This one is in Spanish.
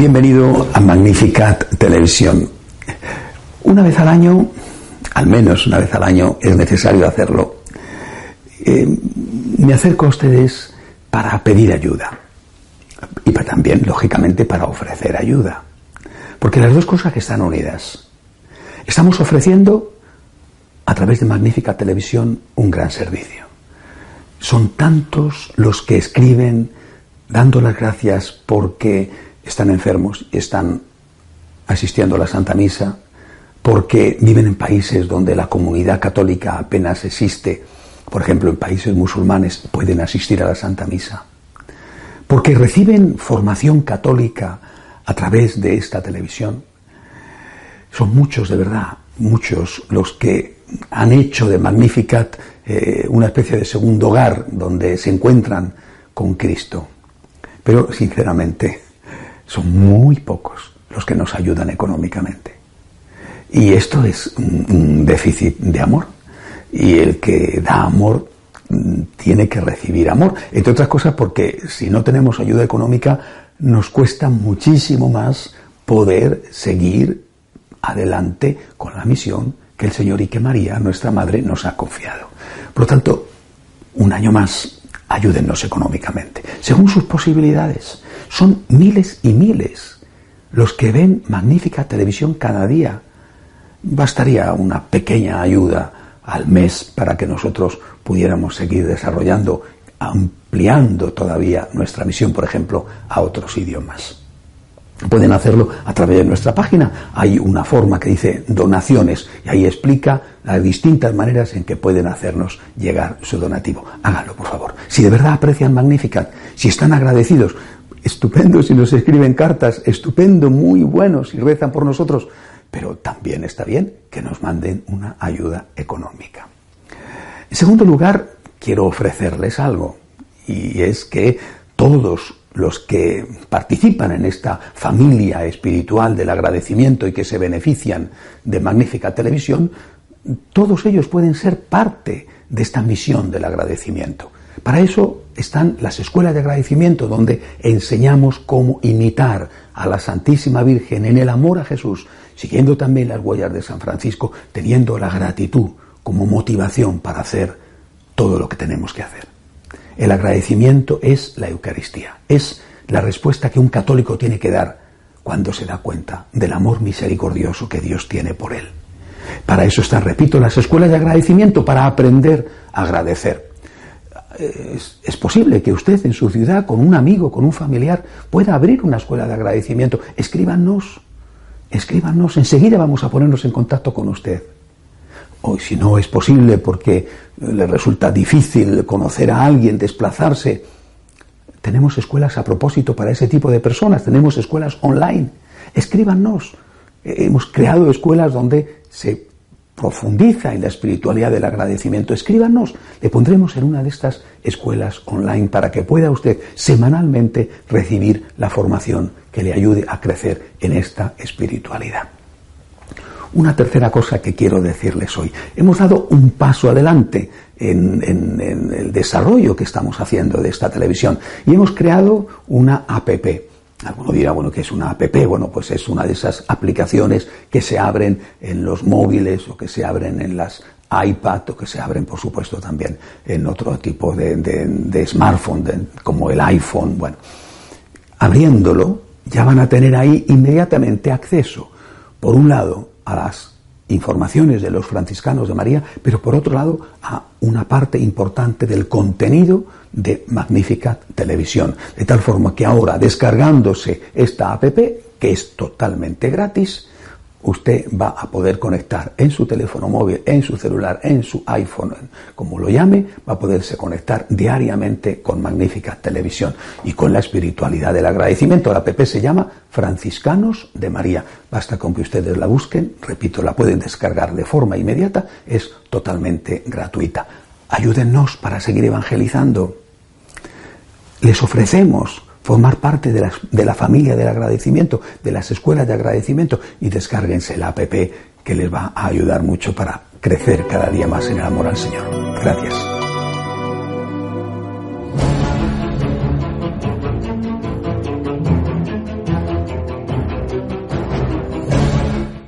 Bienvenido a Magnificat Televisión. Una vez al año, al menos una vez al año, es necesario hacerlo. Eh, me acerco a ustedes para pedir ayuda y también, lógicamente, para ofrecer ayuda. Porque las dos cosas están unidas. Estamos ofreciendo a través de Magnífica Televisión un gran servicio. Son tantos los que escriben dando las gracias porque están enfermos y están asistiendo a la Santa Misa, porque viven en países donde la comunidad católica apenas existe, por ejemplo en países musulmanes pueden asistir a la Santa Misa, porque reciben formación católica a través de esta televisión. Son muchos, de verdad, muchos los que han hecho de Magnificat eh, una especie de segundo hogar donde se encuentran con Cristo. Pero, sinceramente, son muy pocos los que nos ayudan económicamente. Y esto es un déficit de amor. Y el que da amor mm, tiene que recibir amor. Entre otras cosas porque si no tenemos ayuda económica nos cuesta muchísimo más poder seguir adelante con la misión que el Señor y que María, nuestra Madre, nos ha confiado. Por lo tanto, un año más, ayúdennos económicamente, según sus posibilidades. Son miles y miles los que ven magnífica televisión cada día. Bastaría una pequeña ayuda al mes para que nosotros pudiéramos seguir desarrollando, ampliando todavía nuestra misión, por ejemplo, a otros idiomas. Pueden hacerlo a través de nuestra página. Hay una forma que dice donaciones y ahí explica las distintas maneras en que pueden hacernos llegar su donativo. Háganlo, por favor. Si de verdad aprecian Magnificat, si están agradecidos estupendo si nos escriben cartas, estupendo, muy bueno si rezan por nosotros, pero también está bien que nos manden una ayuda económica. En segundo lugar, quiero ofrecerles algo, y es que todos los que participan en esta familia espiritual del agradecimiento y que se benefician de magnífica televisión, todos ellos pueden ser parte de esta misión del agradecimiento. Para eso están las escuelas de agradecimiento donde enseñamos cómo imitar a la Santísima Virgen en el amor a Jesús, siguiendo también las huellas de San Francisco, teniendo la gratitud como motivación para hacer todo lo que tenemos que hacer. El agradecimiento es la Eucaristía, es la respuesta que un católico tiene que dar cuando se da cuenta del amor misericordioso que Dios tiene por él. Para eso están, repito, las escuelas de agradecimiento, para aprender a agradecer es, posible que usted en su ciudad, con un amigo, con un familiar, pueda abrir una escuela de agradecimiento. Escríbanos, escríbanos, enseguida vamos a ponernos en contacto con usted. O si no es posible porque le resulta difícil conocer a alguien, desplazarse, tenemos escuelas a propósito para ese tipo de personas, tenemos escuelas online. Escríbanos. Hemos creado escuelas donde se profundiza en la espiritualidad del agradecimiento, escríbanos, le pondremos en una de estas escuelas online para que pueda usted semanalmente recibir la formación que le ayude a crecer en esta espiritualidad. Una tercera cosa que quiero decirles hoy. Hemos dado un paso adelante en, en el desarrollo que estamos haciendo de esta televisión y hemos creado una APP Alguno dirá, bueno, ¿qué es una app? Bueno, pues es una de esas aplicaciones que se abren en los móviles o que se abren en las iPad o que se abren, por supuesto, también en otro tipo de, smartphone, como el iPhone. Bueno, abriéndolo, ya van a tener ahí inmediatamente acceso, por un lado, a las informaciones de los franciscanos de María, pero por otro lado a una parte importante del contenido de Magnificat Televisión. De tal forma que ahora, descargándose esta app, que es totalmente gratis, usted va a poder conectar en su teléfono móvil, en su celular, en su iPhone, como lo llame, va a poderse conectar diariamente con Magnífica Televisión y con la espiritualidad del agradecimiento. La app se llama Franciscanos de María. Basta con que ustedes la busquen, repito, la pueden descargar de forma inmediata, es totalmente gratuita. Ayúdennos para seguir evangelizando. Les ofrecemos formar parte de la, de la, familia del agradecimiento, de las escuelas de agradecimiento y descárguense la app que les va a ayudar mucho para crecer cada día más en el amor al Señor. Gracias.